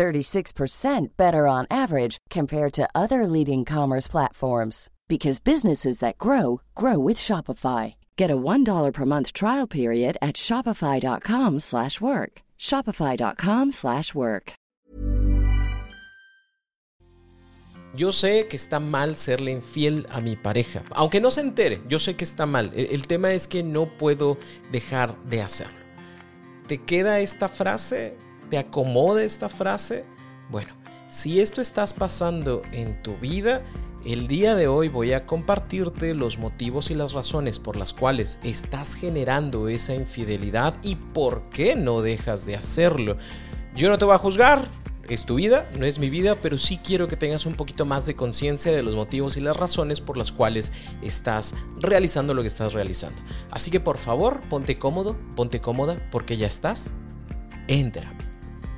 36% better on average compared to other leading commerce platforms because businesses that grow grow with Shopify. Get a $1 per month trial period at shopify.com/work. shopify.com/work. Yo sé que está mal serle infiel a mi pareja, aunque no se entere, yo sé que está mal. El, el tema es que no puedo dejar de hacerlo. ¿Te queda esta frase? ¿Te acomoda esta frase? Bueno, si esto estás pasando en tu vida, el día de hoy voy a compartirte los motivos y las razones por las cuales estás generando esa infidelidad y por qué no dejas de hacerlo. Yo no te voy a juzgar, es tu vida, no es mi vida, pero sí quiero que tengas un poquito más de conciencia de los motivos y las razones por las cuales estás realizando lo que estás realizando. Así que por favor, ponte cómodo, ponte cómoda, porque ya estás en.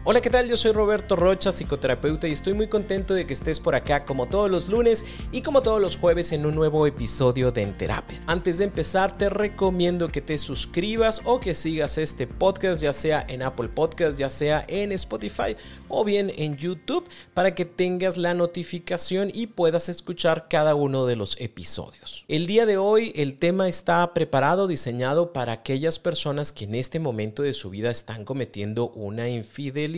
Hola, ¿qué tal? Yo soy Roberto Rocha, psicoterapeuta, y estoy muy contento de que estés por acá como todos los lunes y como todos los jueves en un nuevo episodio de En Terapia. Antes de empezar, te recomiendo que te suscribas o que sigas este podcast, ya sea en Apple Podcast, ya sea en Spotify o bien en YouTube, para que tengas la notificación y puedas escuchar cada uno de los episodios. El día de hoy, el tema está preparado, diseñado para aquellas personas que en este momento de su vida están cometiendo una infidelidad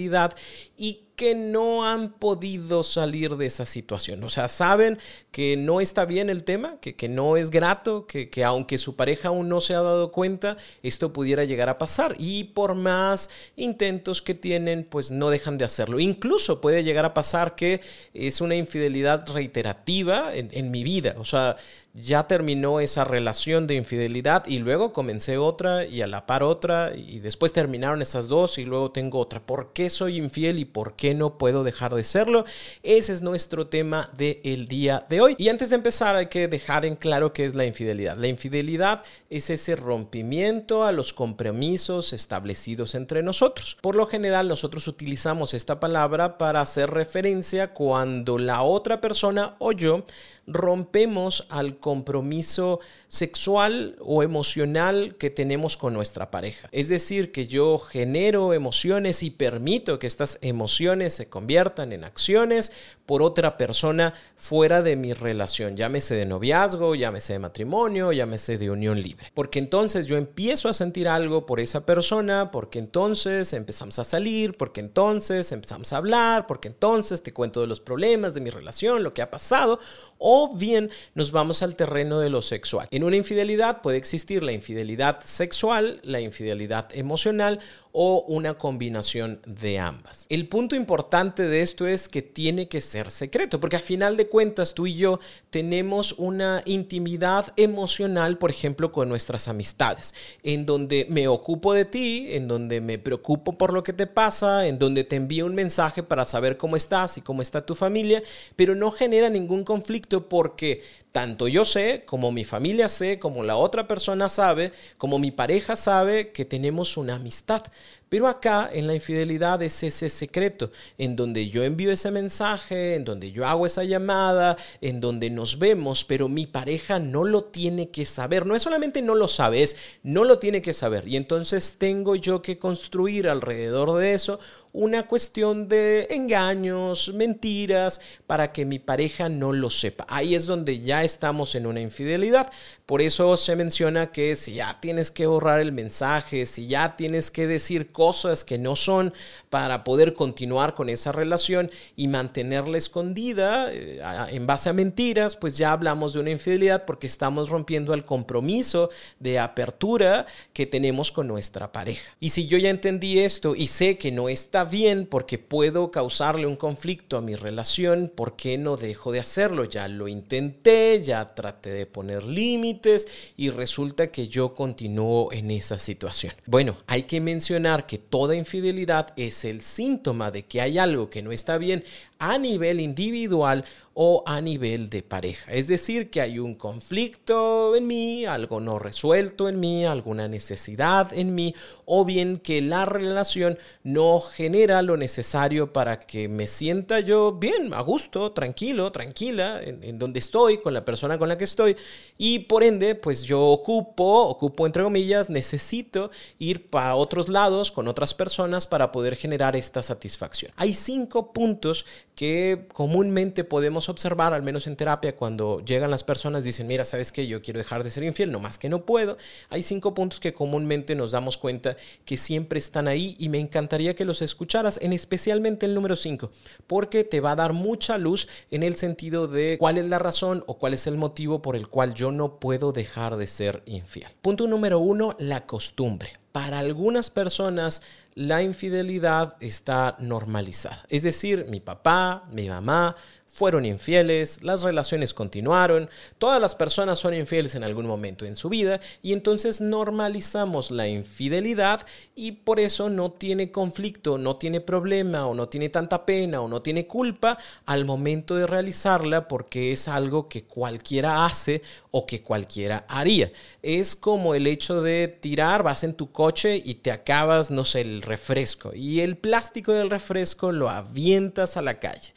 y que no han podido salir de esa situación. O sea, saben que no está bien el tema, que, que no es grato, que, que, aunque su pareja aún no se ha dado cuenta, esto pudiera llegar a pasar. Y por más intentos que tienen, pues no dejan de hacerlo. Incluso puede llegar a pasar que es una infidelidad reiterativa en, en mi vida. O sea, ya terminó esa relación de infidelidad y luego comencé otra y a la par otra y después terminaron esas dos y luego tengo otra. ¿Por qué soy infiel y por qué no puedo dejar de serlo? Ese es nuestro tema del día de hoy. Y antes de empezar hay que dejar en claro qué es la infidelidad. La infidelidad es ese rompimiento a los compromisos establecidos entre nosotros. Por lo general nosotros utilizamos esta palabra para hacer referencia cuando la otra persona o yo rompemos al compromiso sexual o emocional que tenemos con nuestra pareja. Es decir, que yo genero emociones y permito que estas emociones se conviertan en acciones por otra persona fuera de mi relación, llámese de noviazgo, llámese de matrimonio, llámese de unión libre. Porque entonces yo empiezo a sentir algo por esa persona, porque entonces empezamos a salir, porque entonces empezamos a hablar, porque entonces te cuento de los problemas de mi relación, lo que ha pasado, o bien nos vamos al terreno de lo sexual. En una infidelidad puede existir la infidelidad sexual, la infidelidad emocional o una combinación de ambas. El punto importante de esto es que tiene que ser secreto, porque a final de cuentas tú y yo tenemos una intimidad emocional, por ejemplo, con nuestras amistades, en donde me ocupo de ti, en donde me preocupo por lo que te pasa, en donde te envío un mensaje para saber cómo estás y cómo está tu familia, pero no genera ningún conflicto porque tanto yo sé, como mi familia sé, como la otra persona sabe, como mi pareja sabe que tenemos una amistad. Pero acá en la infidelidad es ese secreto, en donde yo envío ese mensaje, en donde yo hago esa llamada, en donde nos vemos, pero mi pareja no lo tiene que saber. No es solamente no lo sabes, no lo tiene que saber. Y entonces tengo yo que construir alrededor de eso una cuestión de engaños, mentiras, para que mi pareja no lo sepa. Ahí es donde ya estamos en una infidelidad. Por eso se menciona que si ya tienes que borrar el mensaje, si ya tienes que decir cosas que no son para poder continuar con esa relación y mantenerla escondida eh, en base a mentiras, pues ya hablamos de una infidelidad porque estamos rompiendo el compromiso de apertura que tenemos con nuestra pareja. Y si yo ya entendí esto y sé que no está bien porque puedo causarle un conflicto a mi relación, ¿por qué no dejo de hacerlo? Ya lo intenté, ya traté de poner límites y resulta que yo continúo en esa situación. Bueno, hay que mencionar que toda infidelidad es el síntoma de que hay algo que no está bien a nivel individual o a nivel de pareja. Es decir, que hay un conflicto en mí, algo no resuelto en mí, alguna necesidad en mí, o bien que la relación no genera lo necesario para que me sienta yo bien, a gusto, tranquilo, tranquila, en, donde estoy, con la persona con la que estoy, y por ende, pues yo ocupo, ocupo entre comillas, necesito ir para otros lados con otras personas para poder generar esta satisfacción. Hay cinco puntos que comúnmente podemos observar, al menos en terapia, cuando llegan las personas, dicen, mira, ¿sabes qué? Yo quiero dejar de ser infiel, no más que no puedo. Hay cinco puntos que comúnmente nos damos cuenta que siempre están ahí y me encantaría que los escucharas, en especialmente el número cinco, porque te va a dar mucha luz en el sentido de cuál es la razón o cuál es el motivo por el cual yo no puedo dejar de ser infiel. Punto número uno, la costumbre. Para algunas personas la infidelidad está normalizada. Es decir, mi papá, mi mamá fueron infieles, las relaciones continuaron, todas las personas son infieles en algún momento en su vida y entonces normalizamos la infidelidad y por eso no tiene conflicto, no tiene problema o no tiene tanta pena o no tiene culpa al momento de realizarla porque es algo que cualquiera hace o que cualquiera haría. Es como el hecho de tirar, vas en tu coche y te acabas, no sé, el refresco y el plástico del refresco lo avientas a la calle.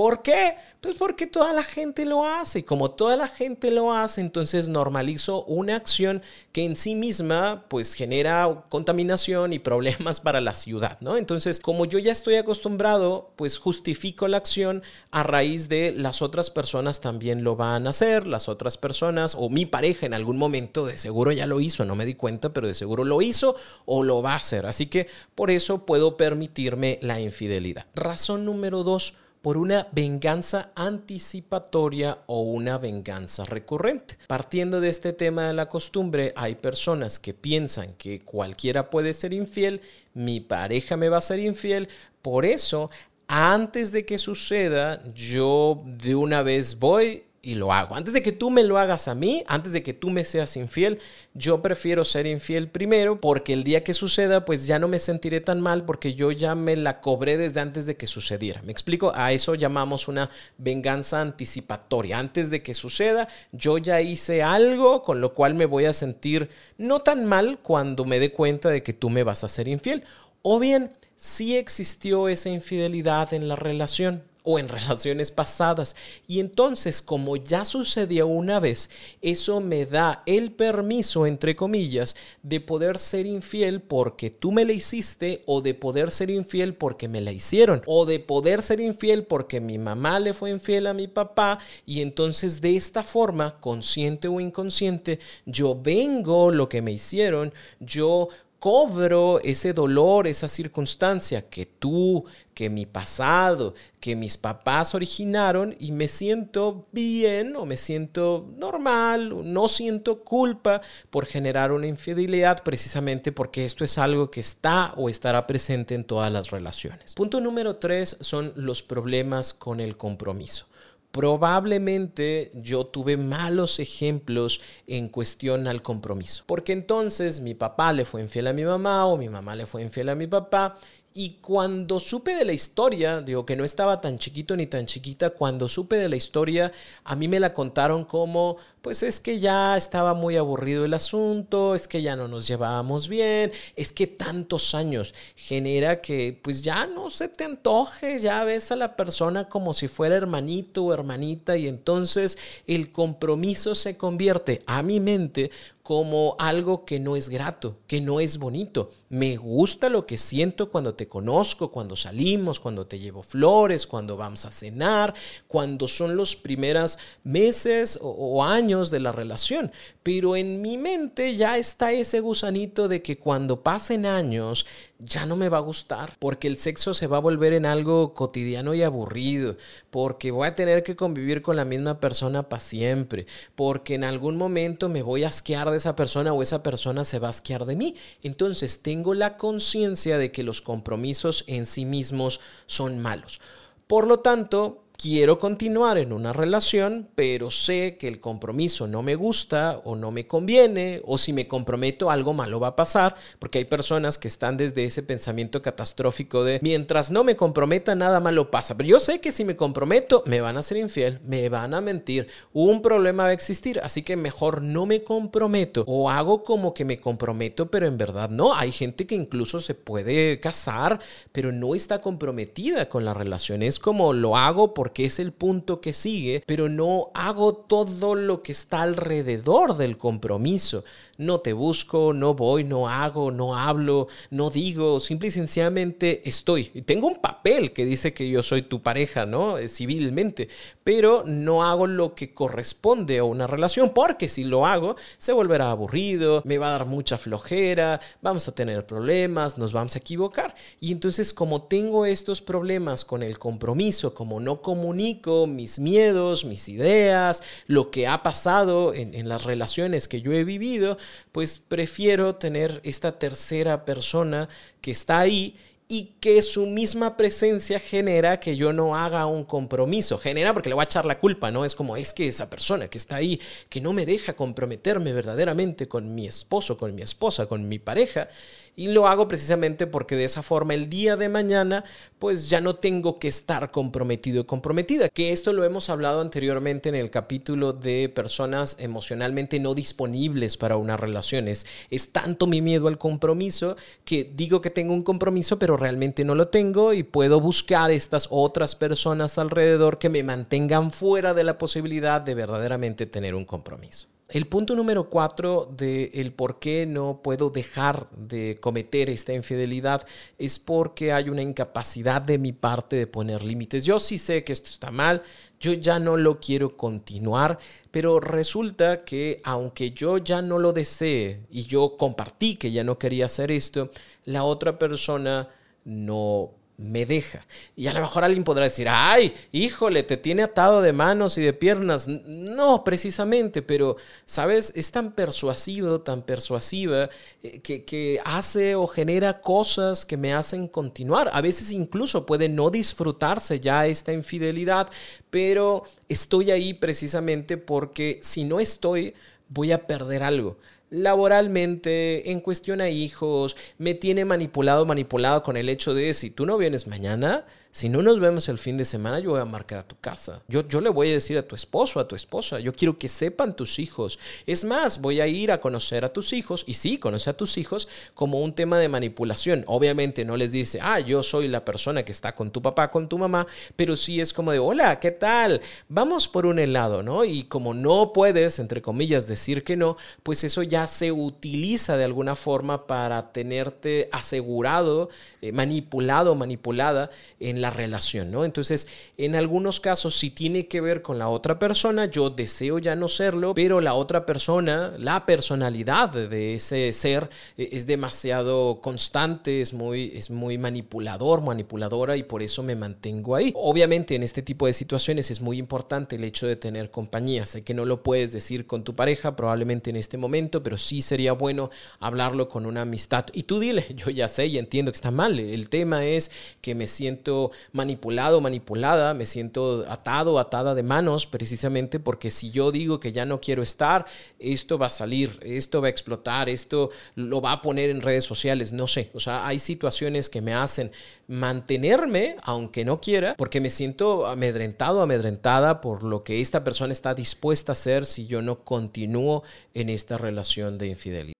¿Por qué? Pues porque toda la gente lo hace y como toda la gente lo hace, entonces normalizo una acción que en sí misma pues genera contaminación y problemas para la ciudad, ¿no? Entonces, como yo ya estoy acostumbrado, pues justifico la acción a raíz de las otras personas también lo van a hacer, las otras personas o mi pareja en algún momento de seguro ya lo hizo, no me di cuenta, pero de seguro lo hizo o lo va a hacer. Así que por eso puedo permitirme la infidelidad. Razón número dos por una venganza anticipatoria o una venganza recurrente. Partiendo de este tema de la costumbre, hay personas que piensan que cualquiera puede ser infiel, mi pareja me va a ser infiel, por eso antes de que suceda, yo de una vez voy y lo hago. Antes de que tú me lo hagas a mí, antes de que tú me seas infiel, yo prefiero ser infiel primero porque el día que suceda, pues ya no me sentiré tan mal porque yo ya me la cobré desde antes de que sucediera. ¿Me explico? A eso llamamos una venganza anticipatoria. Antes de que suceda, yo ya hice algo con lo cual me voy a sentir no tan mal cuando me dé cuenta de que tú me vas a ser infiel. O bien, si existió esa infidelidad en la relación o en relaciones pasadas. Y entonces, como ya sucedió una vez, eso me da el permiso, entre comillas, de poder ser infiel porque tú me la hiciste o de poder ser infiel porque me la hicieron o de poder ser infiel porque mi mamá le fue infiel a mi papá y entonces de esta forma, consciente o inconsciente, yo vengo lo que me hicieron, yo cobro ese dolor, esa circunstancia que tú, que mi pasado, que mis papás originaron y me siento bien o me siento normal, no siento culpa por generar una infidelidad precisamente porque esto es algo que está o estará presente en todas las relaciones. Punto número tres son los problemas con el compromiso probablemente yo tuve malos ejemplos en cuestión al compromiso. Porque entonces mi papá le fue infiel a mi mamá o mi mamá le fue infiel a mi papá y cuando supe de la historia, digo que no estaba tan chiquito ni tan chiquita, cuando supe de la historia, a mí me la contaron como, pues es que ya estaba muy aburrido el asunto, es que ya no nos llevábamos bien, es que tantos años genera que pues ya no se te antoje, ya ves a la persona como si fuera hermanito o hermanita y entonces el compromiso se convierte a mi mente como algo que no es grato, que no es bonito. Me gusta lo que siento cuando te conozco, cuando salimos, cuando te llevo flores, cuando vamos a cenar, cuando son los primeros meses o, años de la relación. Pero en mi mente ya está ese gusanito de que cuando pasen años ya no me va a gustar, porque el sexo se va a volver en algo cotidiano y aburrido, porque voy a tener que convivir con la misma persona para siempre, porque en algún momento me voy a asquear de esa persona o esa persona se va a asquear de mí. Entonces tengo la conciencia de que los compromisos en sí mismos son malos. Por lo tanto, quiero continuar en una relación, pero sé que el compromiso no me gusta o no me conviene, o si me comprometo algo malo va a pasar, porque hay personas que están desde ese pensamiento catastrófico de mientras no me comprometa nada malo pasa, pero yo sé que si me comprometo me van a ser infiel, me van a mentir, un problema va a existir, así que mejor no me comprometo o hago como que me comprometo, pero en verdad no, hay gente que incluso se puede casar, pero no está comprometida con la relación, es como lo hago por porque es el punto que sigue, pero no hago todo lo que está alrededor del compromiso. No te busco, no voy, no hago, no hablo, no digo, simple y sencillamente estoy. Tengo un papel que dice que yo soy tu pareja, ¿no? Eh, civilmente, pero no hago lo que corresponde a una relación, porque si lo hago, se volverá aburrido, me va a dar mucha flojera, vamos a tener problemas, nos vamos a equivocar. Y entonces, como tengo estos problemas con el compromiso, como no comunico mis miedos, mis ideas, lo que ha pasado en, las relaciones que yo he vivido, pues prefiero tener esta tercera persona que está ahí y que su misma presencia genera que yo no haga un compromiso. Genera porque le voy a echar la culpa, ¿no? Es como, es que esa persona que está ahí, que no me deja comprometerme verdaderamente con mi esposo, con mi esposa, con mi pareja, y lo hago precisamente porque de esa forma el día de mañana pues ya no tengo que estar comprometido o comprometida. Que esto lo hemos hablado anteriormente en el capítulo de personas emocionalmente no disponibles para una relación. Es, es tanto mi miedo al compromiso que digo que tengo un compromiso pero realmente no lo tengo y puedo buscar estas otras personas alrededor que me mantengan fuera de la posibilidad de verdaderamente tener un compromiso. El punto número cuatro de el por qué no puedo dejar de cometer esta infidelidad es porque hay una incapacidad de mi parte de poner límites. Yo sí sé que esto está mal, yo ya no lo quiero continuar, pero resulta que aunque yo ya no lo desee y yo compartí que ya no quería hacer esto, la otra persona no me deja. Y a lo mejor alguien podrá decir, ay, híjole, te tiene atado de manos y de piernas. No, precisamente, pero, ¿sabes? Es tan persuasivo, tan persuasiva, eh, que, que, hace o genera cosas que me hacen continuar. A veces incluso puede no disfrutarse ya esta infidelidad, pero estoy ahí precisamente porque si no estoy, voy a perder algo laboralmente, en cuestión a hijos, me tiene manipulado, manipulado con el hecho de si tú no vienes mañana, si no nos vemos el fin de semana, yo voy a marcar a tu casa. Yo, yo le voy a decir a tu esposo, a tu esposa, yo quiero que sepan tus hijos. Es más, voy a ir a conocer a tus hijos, y sí, conoce a tus hijos como un tema de manipulación. Obviamente no les dice, ah, yo soy la persona que está con tu papá, con tu mamá, pero sí es como de, hola, ¿qué tal? Vamos por un helado, ¿no? Y como no puedes, entre comillas, decir que no, pues eso ya se utiliza de alguna forma para tenerte asegurado, eh, manipulado, manipulada en la relación, ¿no? Entonces, en algunos casos, si tiene que ver con la otra persona, yo deseo ya no serlo, pero la otra persona, la personalidad de ese ser eh, es demasiado constante, es muy, es muy manipulador, manipuladora y por eso me mantengo ahí. Obviamente, en este tipo de situaciones es muy importante el hecho de tener compañía. Sé que no lo puedes decir con tu pareja, probablemente en este momento, pero sí sería bueno hablarlo con una amistad. Y tú dile, yo ya sé y entiendo que está mal. El tema es que me siento manipulado, manipulada, me siento atado, atada de manos, precisamente porque si yo digo que ya no quiero estar, esto va a salir, esto va a explotar, esto lo va a poner en redes sociales, no sé. O sea, hay situaciones que me hacen mantenerme, aunque no quiera, porque me siento amedrentado, amedrentada por lo que esta persona está dispuesta a hacer si yo no continúo en esta relación de infidelidad.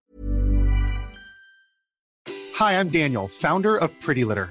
Hi, I'm Daniel, founder of Pretty Litter.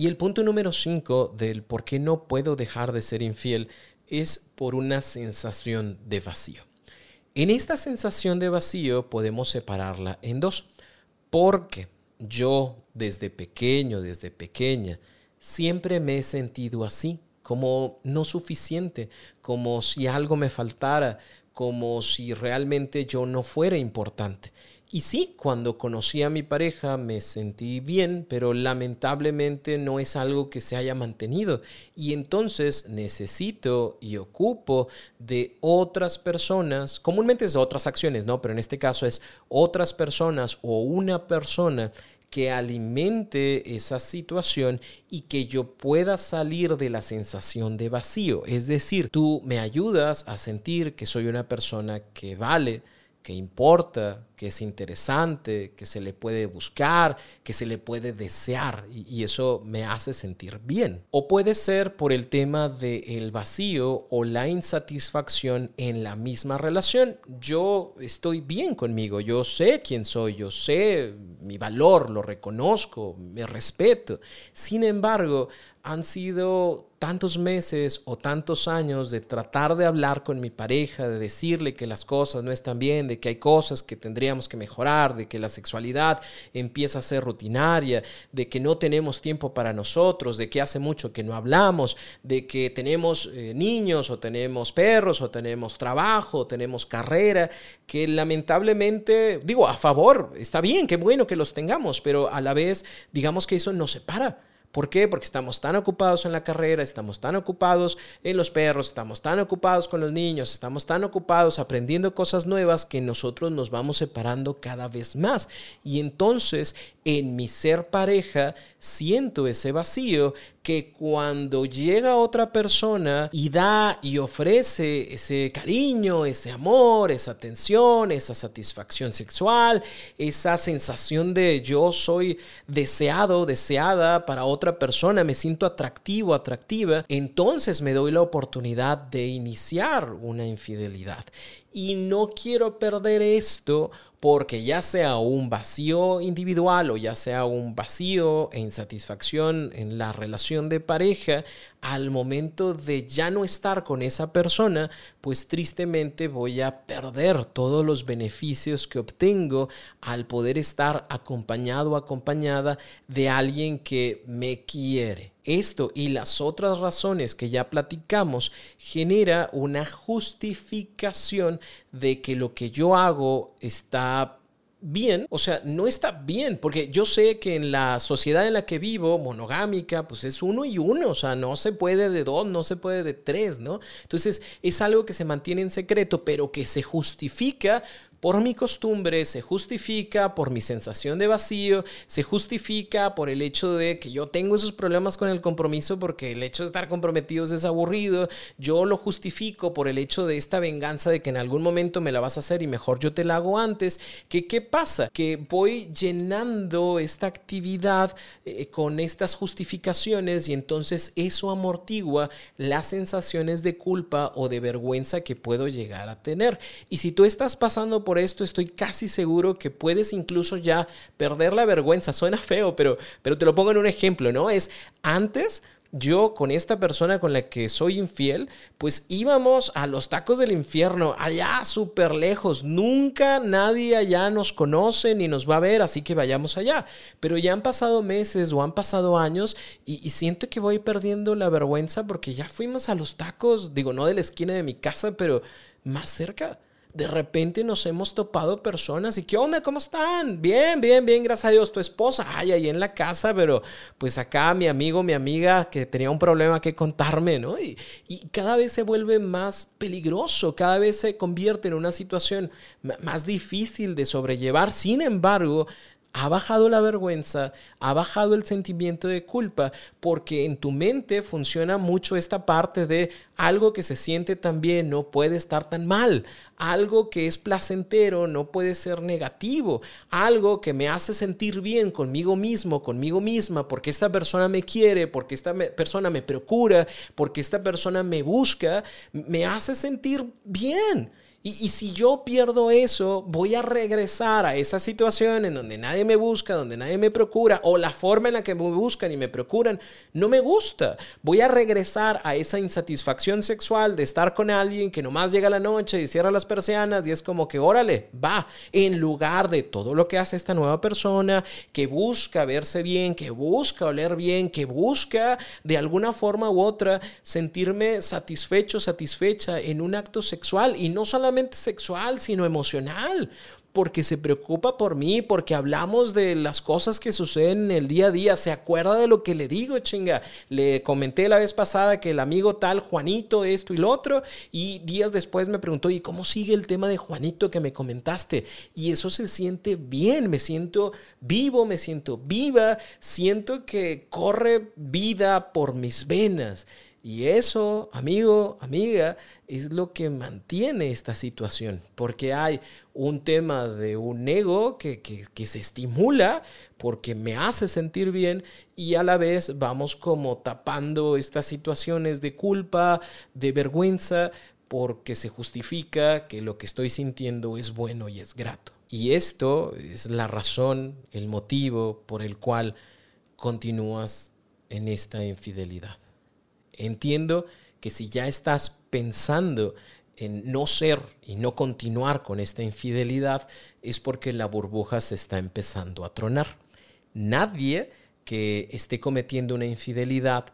Y el punto número 5 del por qué no puedo dejar de ser infiel es por una sensación de vacío. En esta sensación de vacío podemos separarla en dos, porque yo desde pequeño, desde pequeña, siempre me he sentido así, como no suficiente, como si algo me faltara, como si realmente yo no fuera importante. Y sí, cuando conocí a mi pareja me sentí bien, pero lamentablemente no es algo que se haya mantenido. Y entonces necesito y ocupo de otras personas, comúnmente es de otras acciones, ¿no? Pero en este caso es otras personas o una persona que alimente esa situación y que yo pueda salir de la sensación de vacío. Es decir, tú me ayudas a sentir que soy una persona que vale, que importa, que es interesante, que se le puede buscar, que se le puede desear y, eso me hace sentir bien. O puede ser por el tema del vacío o la insatisfacción en la misma relación. Yo estoy bien conmigo, yo sé quién soy, yo sé mi valor, lo reconozco, me respeto. Sin embargo, han sido tantos meses o tantos años de tratar de hablar con mi pareja, de decirle que las cosas no están bien, de que hay cosas que tendríamos que mejorar, de que la sexualidad empieza a ser rutinaria, de que no tenemos tiempo para nosotros, de que hace mucho que no hablamos, de que tenemos eh, niños o tenemos perros o tenemos trabajo, o tenemos carrera, que lamentablemente, digo, a favor, está bien, qué bueno que los tengamos, pero a la vez digamos que eso nos separa ¿Por qué? Porque estamos tan ocupados en la carrera, estamos tan ocupados en los perros, estamos tan ocupados con los niños, estamos tan ocupados aprendiendo cosas nuevas que nosotros nos vamos separando cada vez más. Y entonces en mi ser pareja siento ese vacío que cuando llega otra persona y da y ofrece ese cariño, ese amor, esa atención, esa satisfacción sexual, esa sensación de yo soy deseado, deseada para otra persona, me siento atractivo, atractiva, entonces me doy la oportunidad de iniciar una infidelidad. Y no quiero perder esto porque ya sea un vacío individual o ya sea un vacío e insatisfacción en la relación de pareja, al momento de ya no estar con esa persona, pues tristemente voy a perder todos los beneficios que obtengo al poder estar acompañado o acompañada de alguien que me quiere. Esto y las otras razones que ya platicamos genera una justificación de que lo que yo hago bien, o sea, no está bien, porque yo sé que en la sociedad en la que vivo, monogámica, pues es uno y uno, o sea, no se puede de dos, no se puede de tres, ¿no? Entonces es algo que se mantiene en secreto, pero que se justifica por mi costumbre, se justifica por mi sensación de vacío, se justifica por el hecho de que yo tengo esos problemas con el compromiso porque el hecho de estar comprometidos es aburrido, yo lo justifico por el hecho de esta venganza de que en algún momento me la vas a hacer y mejor yo te la hago antes, que qué pasa? Que voy llenando esta actividad eh, con estas justificaciones y entonces eso amortigua las sensaciones de culpa o de vergüenza que puedo llegar a tener. Y si tú estás pasando por por esto, estoy casi seguro que puedes incluso ya perder la vergüenza. Suena feo, pero, pero te lo pongo en un ejemplo, ¿no? Es antes yo con esta persona con la que soy infiel, pues íbamos a los tacos del infierno, allá súper lejos. Nunca nadie allá nos conoce ni nos va a ver, así que vayamos allá. Pero ya han pasado meses o han pasado años y, y, siento que voy perdiendo la vergüenza porque ya fuimos a los tacos, digo, no de la esquina de mi casa, pero más cerca de repente nos hemos topado personas y ¿qué onda? ¿Cómo están? Bien, bien, bien, gracias a Dios. Tu esposa, ay, ahí en la casa, pero pues acá mi amigo, mi amiga que tenía un problema que contarme, ¿no? Y, y cada vez se vuelve más peligroso, cada vez se convierte en una situación más difícil de sobrellevar. Sin embargo, ha bajado la vergüenza, ha bajado el sentimiento de culpa, porque en tu mente funciona mucho esta parte de algo que se siente tan bien no puede estar tan mal, algo que es placentero no puede ser negativo, algo que me hace sentir bien conmigo mismo, conmigo misma, porque esta persona me quiere, porque esta persona me procura, porque esta persona me busca, me hace sentir bien. Y, si yo pierdo eso, voy a regresar a esa situación en donde nadie me busca, donde nadie me procura, o la forma en la que me buscan y me procuran no me gusta. Voy a regresar a esa insatisfacción sexual de estar con alguien que nomás llega la noche y cierra las persianas y es como que, órale, va, en lugar de todo lo que hace esta nueva persona, que busca verse bien, que busca oler bien, que busca de alguna forma u otra sentirme satisfecho, satisfecha en un acto sexual y no solamente sexual, sino emocional porque se preocupa por mí, porque hablamos de las cosas que suceden en el día a día, se acuerda de lo que le digo, chinga. Le comenté la vez pasada que el amigo tal, Juanito, esto y lo otro, y días después me preguntó, ¿y cómo sigue el tema de Juanito que me comentaste? Y eso se siente bien, me siento vivo, me siento viva, siento que corre vida por mis venas. Y eso, amigo, amiga, es lo que mantiene esta situación, porque hay un tema de un ego que, que, se estimula porque me hace sentir bien y a la vez vamos como tapando estas situaciones de culpa, de vergüenza, porque se justifica que lo que estoy sintiendo es bueno y es grato. Y esto es la razón, el motivo por el cual continúas en esta infidelidad. Entiendo que si ya estás pensando en no ser y no continuar con esta infidelidad, es porque la burbuja se está empezando a tronar. Nadie que esté cometiendo una infidelidad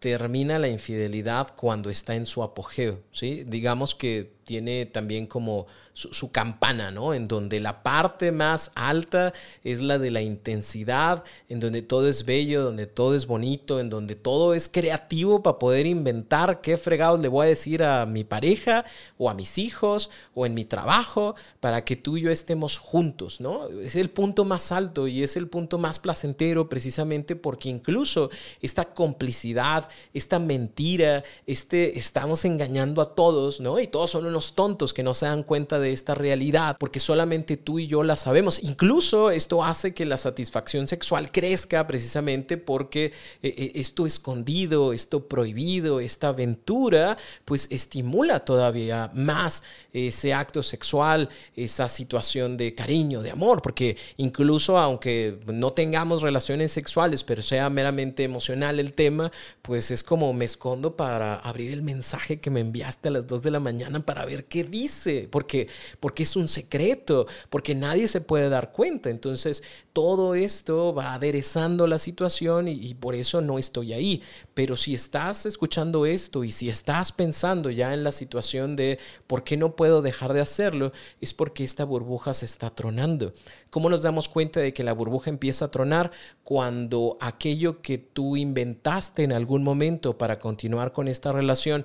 termina la infidelidad cuando está en su apogeo, ¿sí? Digamos que tiene también como su, campana, ¿no? En donde la parte más alta es la de la intensidad, en donde todo es bello, donde todo es bonito, en donde todo es creativo para poder inventar qué fregados le voy a decir a mi pareja o a mis hijos o en mi trabajo para que tú y yo estemos juntos, ¿no? Es el punto más alto y es el punto más placentero precisamente porque incluso esta complicidad, esta mentira, este estamos engañando a todos, ¿no? Y todos son unos tontos que no se dan cuenta de esta realidad porque solamente tú y yo la sabemos. Incluso esto hace que la satisfacción sexual crezca precisamente porque eh, eh, esto escondido, esto prohibido, esta aventura, pues estimula todavía más ese acto sexual, esa situación de cariño, de amor, porque incluso aunque no tengamos relaciones sexuales, pero sea meramente emocional el tema, pues es como me escondo para abrir el mensaje que me enviaste a las 2 de la mañana para ver qué dice, porque, porque es un secreto, porque nadie se puede dar cuenta. Entonces, todo esto va aderezando la situación y, por eso no estoy ahí. Pero si estás escuchando esto y si estás pensando ya en la situación de por qué no puedo dejar de hacerlo, es porque esta burbuja se está tronando. ¿Cómo nos damos cuenta de que la burbuja empieza a tronar? Cuando aquello que tú inventaste en algún momento para continuar con esta relación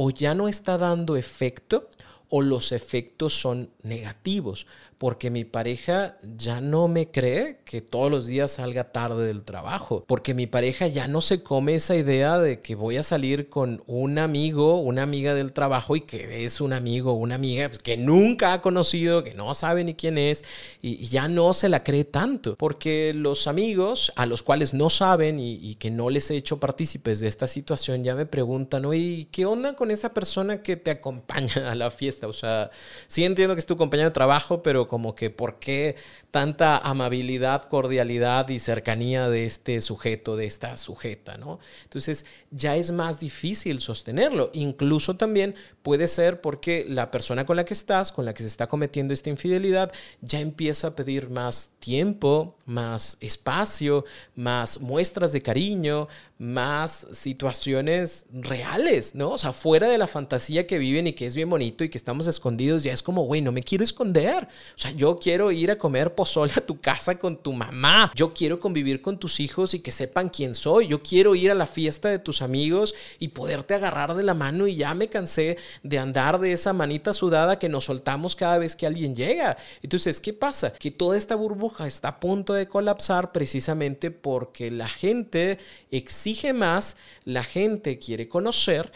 o ya no está dando efecto o los efectos son negativos porque mi pareja ya no me cree que todos los días salga tarde del trabajo, porque mi pareja ya no se come esa idea de que voy a salir con un amigo, una amiga del trabajo y que es un amigo, una amiga pues, que nunca ha conocido, que no sabe ni quién es y, ya no se la cree tanto, porque los amigos a los cuales no saben y, que no les he hecho partícipes de esta situación ya me preguntan, oye, ¿qué onda con esa persona que te acompaña a la fiesta? O sea, sí entiendo que es tu compañero de trabajo, pero como que por qué tanta amabilidad, cordialidad y cercanía de este sujeto, de esta sujeta, ¿no? Entonces ya es más difícil sostenerlo. Incluso también puede ser porque la persona con la que estás, con la que se está cometiendo esta infidelidad, ya empieza a pedir más tiempo, más espacio, más muestras de cariño, más situaciones reales, ¿no? O sea, fuera de la fantasía que viven y que es bien bonito y que estamos escondidos, ya es como, güey, no me quiero esconder. O sea, yo quiero ir a comer pozole a tu casa con tu mamá. Yo quiero convivir con tus hijos y que sepan quién soy. Yo quiero ir a la fiesta de tus amigos y poderte agarrar de la mano y ya me cansé de andar de esa manita sudada que nos soltamos cada vez que alguien llega. Entonces, ¿qué pasa? Que toda esta burbuja está a punto de colapsar precisamente porque la gente exige más, la gente quiere conocer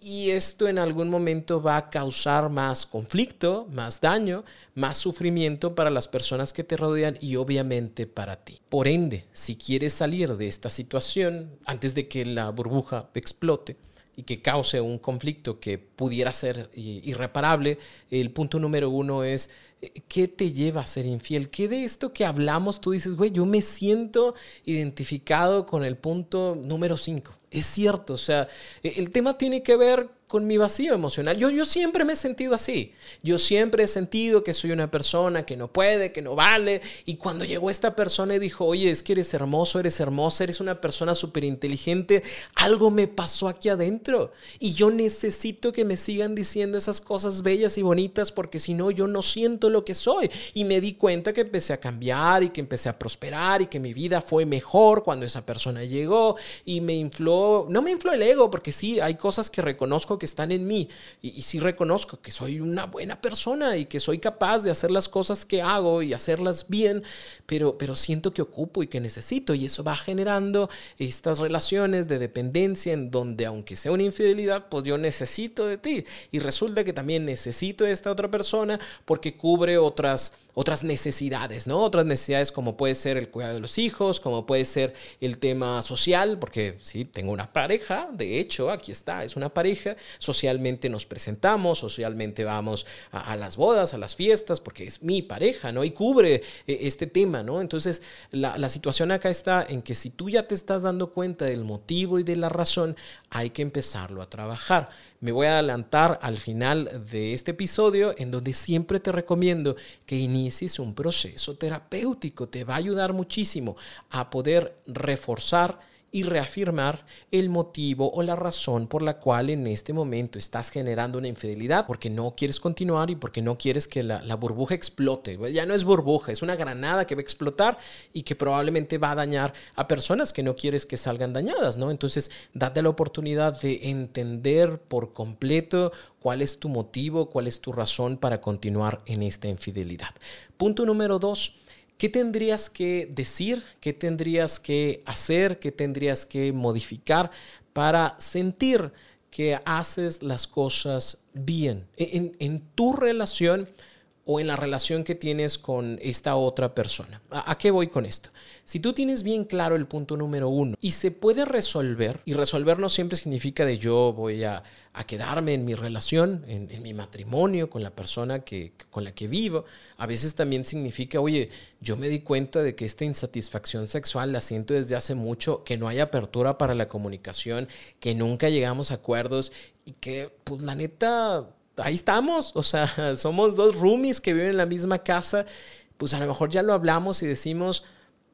y esto en algún momento va a causar más conflicto, más daño, más sufrimiento para las personas que te rodean y obviamente para ti. Por ende, si quieres salir de esta situación antes de que la burbuja explote, y que cause un conflicto que pudiera ser irreparable, el punto número uno es, ¿qué te lleva a ser infiel? ¿Qué de esto que hablamos tú dices, güey, yo me siento identificado con el punto número cinco? Es cierto, o sea, el tema tiene que ver con mi vacío emocional. Yo, yo siempre me he sentido así. Yo siempre he sentido que soy una persona que no puede, que no vale. Y cuando llegó esta persona y dijo, oye, es que eres hermoso, eres hermosa, eres una persona súper inteligente, algo me pasó aquí adentro. Y yo necesito que me sigan diciendo esas cosas bellas y bonitas porque si no, yo no siento lo que soy. Y me di cuenta que empecé a cambiar y que empecé a prosperar y que mi vida fue mejor cuando esa persona llegó y me infló, no me infló el ego porque sí, hay cosas que reconozco que están en mí y, sí reconozco que soy una buena persona y que soy capaz de hacer las cosas que hago y hacerlas bien, pero, pero siento que ocupo y que necesito y eso va generando estas relaciones de dependencia en donde aunque sea una infidelidad, pues yo necesito de ti y resulta que también necesito de esta otra persona porque cubre otras otras necesidades, ¿no? Otras necesidades como puede ser el cuidado de los hijos, como puede ser el tema social, porque sí, tengo una pareja, de hecho, aquí está, es una pareja, socialmente nos presentamos, socialmente vamos a, las bodas, a las fiestas, porque es mi pareja, ¿no? Y cubre eh, este tema, ¿no? Entonces, la, la situación acá está en que si tú ya te estás dando cuenta del motivo y de la razón, hay que empezarlo a trabajar. Me voy a adelantar al final de este episodio en donde siempre te recomiendo que inicies un proceso terapéutico. Te va a ayudar muchísimo a poder reforzar y reafirmar el motivo o la razón por la cual en este momento estás generando una infidelidad, porque no quieres continuar y porque no quieres que la, burbuja explote. Ya no es burbuja, es una granada que va a explotar y que probablemente va a dañar a personas que no quieres que salgan dañadas, ¿no? Entonces, date la oportunidad de entender por completo cuál es tu motivo, cuál es tu razón para continuar en esta infidelidad. Punto número dos ¿Qué tendrías que decir? ¿Qué tendrías que hacer? ¿Qué tendrías que modificar para sentir que haces las cosas bien en, tu relación o en la relación que tienes con esta otra persona? ¿A, qué voy con esto? Si tú tienes bien claro el punto número uno y se puede resolver, y resolver no siempre significa de yo voy a quedarme en mi relación, en, mi matrimonio, con la persona que, con la que vivo. A veces también significa, oye, yo me di cuenta de que esta insatisfacción sexual la siento desde hace mucho, que no hay apertura para la comunicación, que nunca llegamos a acuerdos y que, pues la neta, ahí estamos. O sea, somos dos roomies que viven en la misma casa. Pues a lo mejor ya lo hablamos y decimos,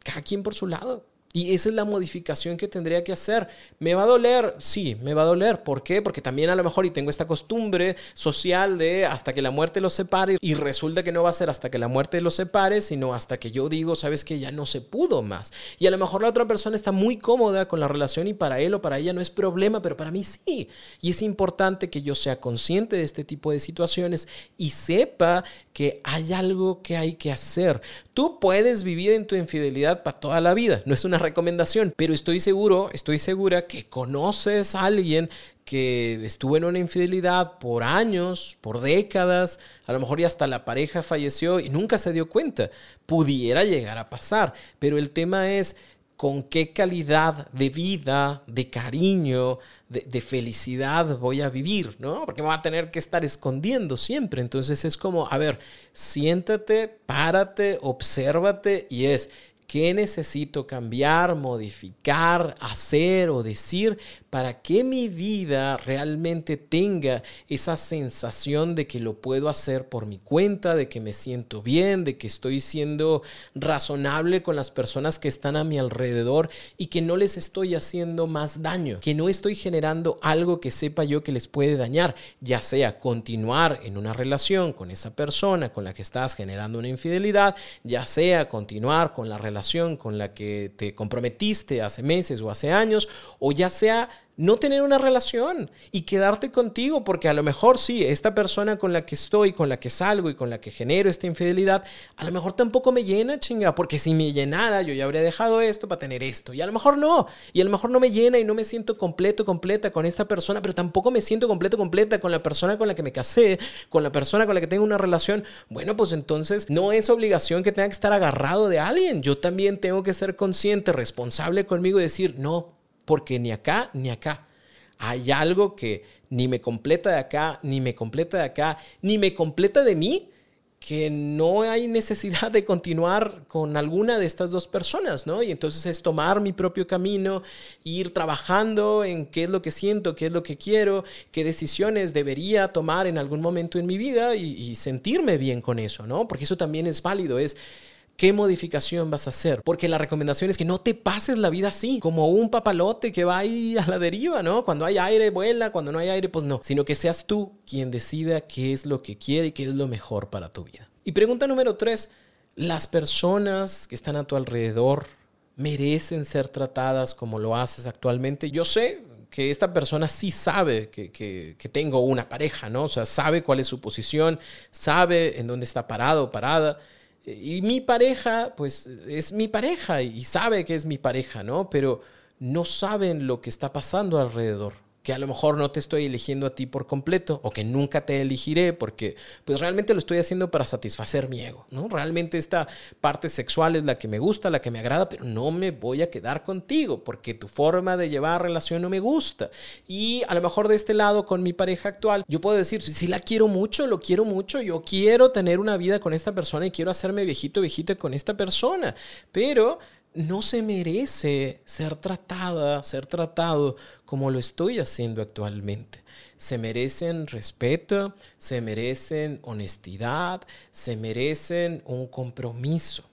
cada quien por su lado y esa es la modificación que tendría que hacer. ¿Me va a doler? Sí, me va a doler. ¿Por qué? Porque también a lo mejor y tengo esta costumbre social de hasta que la muerte los separe y resulta que no va a ser hasta que la muerte los separe, sino hasta que yo digo, sabes que ya no se pudo más. Y a lo mejor la otra persona está muy cómoda con la relación y para él o para ella no es problema, pero para mí sí. Y es importante que yo sea consciente de este tipo de situaciones y sepa que hay algo que hay que hacer. Tú puedes vivir en tu infidelidad para toda la vida, no es una recomendación, pero estoy seguro, estoy segura que conoces a alguien que estuvo en una infidelidad por años, por décadas, a lo mejor ya hasta la pareja falleció y nunca se dio cuenta. Pudiera llegar a pasar, pero el tema es con qué calidad de vida, de cariño, de, felicidad voy a vivir, ¿no? Porque me va a tener que estar escondiendo siempre. Entonces es como, a ver, siéntate, párate, obsérvate y es, ¿Qué necesito cambiar, modificar, hacer o decir para que mi vida realmente tenga esa sensación de que lo puedo hacer por mi cuenta, de que me siento bien, de que estoy siendo razonable con las personas que están a mi alrededor y que no les estoy haciendo más daño, que no estoy generando algo que sepa yo que les puede dañar, ya sea continuar en una relación con esa persona con la que estás generando una infidelidad, ya sea continuar con la relación con la que te comprometiste hace meses o hace años, o ya sea no tener una relación y quedarte contigo, porque a lo mejor sí, esta persona con la que estoy, con la que salgo y con la que genero esta infidelidad, a lo mejor tampoco me llena, chinga, porque si me llenara yo ya habría dejado esto para tener esto, y a lo mejor no, y a lo mejor no me llena y no me siento completo, completa con esta persona, pero tampoco me siento completo, completa con la persona con la que me casé, con la persona con la que tengo una relación, bueno, pues entonces no es obligación que tenga que estar agarrado de alguien, yo también tengo que ser consciente, responsable conmigo y decir, no, porque ni acá ni acá. Hay algo que ni me completa de acá, ni me completa de acá, ni me completa de mí, que no hay necesidad de continuar con alguna de estas dos personas, ¿no? Y entonces es tomar mi propio camino, ir trabajando en qué es lo que siento, qué es lo que quiero, qué decisiones debería tomar en algún momento en mi vida y, y sentirme bien con eso, ¿no? Porque eso también es válido, es ¿Qué modificación vas a hacer? Porque la recomendación es que no te pases la vida así, como un papalote que va ahí a la deriva, ¿no? Cuando hay aire, vuela, cuando no hay aire, pues no. Sino que seas tú quien decida qué es lo que quiere y qué es lo mejor para tu vida. Y pregunta número tres, ¿las personas que están a tu alrededor merecen ser tratadas como lo haces actualmente? Yo sé que esta persona sí sabe que, que, tengo una pareja, ¿no? O sea, sabe cuál es su posición, sabe en dónde está parado o parada y mi pareja, pues es mi pareja y sabe que es mi pareja, ¿no? Pero no saben lo que está pasando alrededor que a lo mejor no te estoy eligiendo a ti por completo o que nunca te elegiré porque pues realmente lo estoy haciendo para satisfacer mi ego, ¿no? Realmente esta parte sexual es la que me gusta, la que me agrada, pero no me voy a quedar contigo porque tu forma de llevar relación no me gusta. Y a lo mejor de este lado con mi pareja actual, yo puedo decir, si la quiero mucho, lo quiero mucho, yo quiero tener una vida con esta persona y quiero hacerme viejito, viejita con esta persona, pero no se merece ser tratada, ser tratado como lo estoy haciendo actualmente. Se merecen respeto, se merecen honestidad, se merecen un compromiso.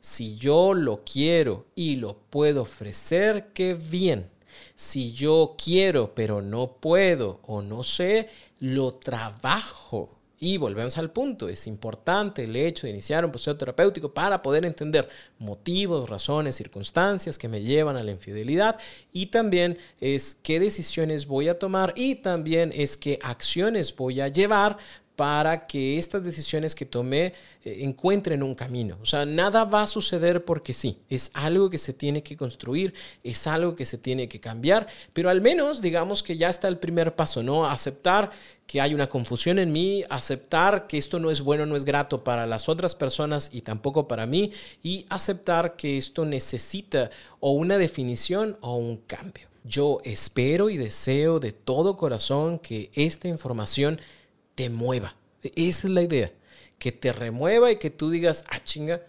Si yo lo quiero y lo puedo ofrecer, qué bien. Si yo quiero pero no puedo o no sé, lo trabajo y volvemos al punto, es importante el hecho de iniciar un proceso terapéutico para poder entender motivos, razones, circunstancias que me llevan a la infidelidad y también es qué decisiones voy a tomar y también es qué acciones voy a llevar para que estas decisiones que tomé eh, encuentren un camino. O sea, nada va a suceder porque sí, es algo que se tiene que construir, es algo que se tiene que cambiar, pero al menos digamos que ya está el primer paso, ¿no? Aceptar que hay una confusión en mí, aceptar que esto no es bueno, no es grato para las otras personas y tampoco para mí, y aceptar que esto necesita o una definición o un cambio. Yo espero y deseo de todo corazón que esta información te mueva. Esa es la idea. Que te remueva y que tú digas, ah, chinga,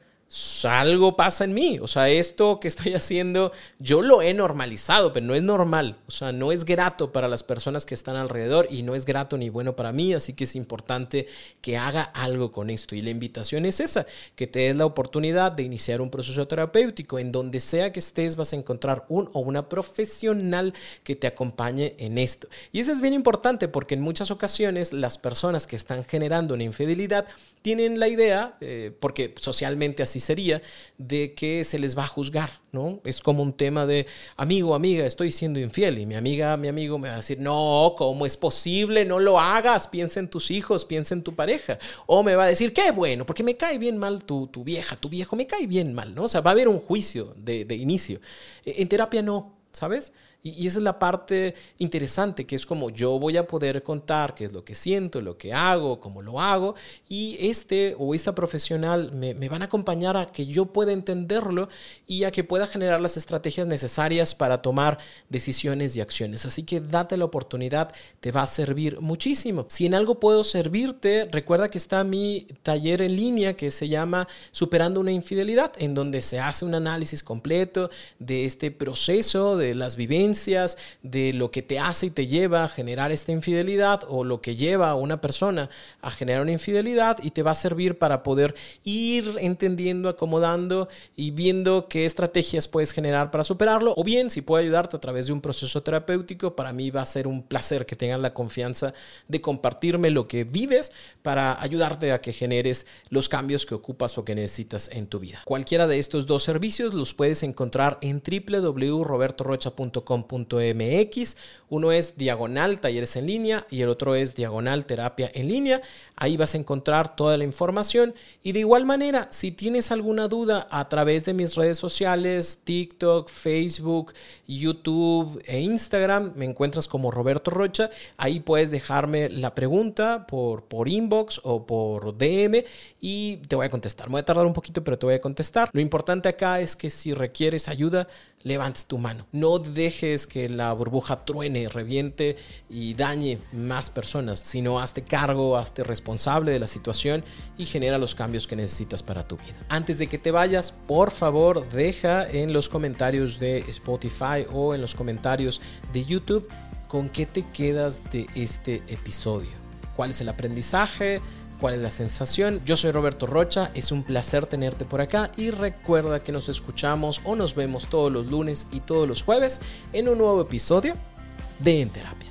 algo pasa en mí. O sea, esto que estoy haciendo, yo lo he normalizado, pero no es normal. O sea, no es grato para las personas que están alrededor y no es grato ni bueno para mí. Así que es importante que haga algo con esto. Y la invitación es esa, que te des la oportunidad de iniciar un proceso terapéutico. En donde sea que estés, vas a encontrar un o una profesional que te acompañe en esto. Y eso es bien importante porque en muchas ocasiones las personas que están generando una infidelidad tienen la idea, eh, porque socialmente así sería, de que se les va a juzgar, ¿no? Es como un tema de, amigo, amiga, estoy siendo infiel. Y mi amiga, mi amigo me va a decir, no, ¿cómo es posible? No lo hagas, piensa en tus hijos, piensa en tu pareja. O me va a decir, qué bueno, porque me cae bien mal tu, tu vieja, tu viejo, me cae bien mal, ¿no? O sea, va a haber un juicio de, de inicio. En terapia no, ¿sabes? Y, esa es la parte interesante, que es como yo voy a poder contar qué es lo que siento, lo que hago, cómo lo hago, y este o esta profesional me, me van a acompañar a que yo pueda entenderlo y a que pueda generar las estrategias necesarias para tomar decisiones y acciones. Así que date la oportunidad, te va a servir muchísimo. Si en algo puedo servirte, recuerda que está mi taller en línea que se llama Superando una infidelidad, en donde se hace un análisis completo de este proceso, de las vivencias, de lo que te hace y te lleva a generar esta infidelidad o lo que lleva a una persona a generar una infidelidad y te va a servir para poder ir entendiendo, acomodando y viendo qué estrategias puedes generar para superarlo o bien si puede ayudarte a través de un proceso terapéutico, para mí va a ser un placer que tengas la confianza de compartirme lo que vives para ayudarte a que generes los cambios que ocupas o que necesitas en tu vida. Cualquiera de estos dos servicios los puedes encontrar en www.robertorocha.com mx Uno es diagonal talleres en línea y el otro es diagonal terapia en línea. Ahí vas a encontrar toda la información. Y de igual manera, si tienes alguna duda a través de mis redes sociales, TikTok, Facebook, YouTube e Instagram, me encuentras como Roberto Rocha. Ahí puedes dejarme la pregunta por, por inbox o por DM y te voy a contestar. Me voy a tardar un poquito, pero te voy a contestar. Lo importante acá es que si requieres ayuda, levantes tu mano. No dejes que la burbuja truene, reviente y dañe más personas, sino hazte cargo, hazte responsable de la situación y genera los cambios que necesitas para tu vida. Antes de que te vayas, por favor, deja en los comentarios de Spotify o en los comentarios de YouTube con qué te quedas de este episodio. ¿Cuál es el aprendizaje? cuál es la sensación. Yo soy Roberto Rocha, es un placer tenerte por acá y recuerda que nos escuchamos o nos vemos todos los lunes y todos los jueves en un nuevo episodio de En Terapia.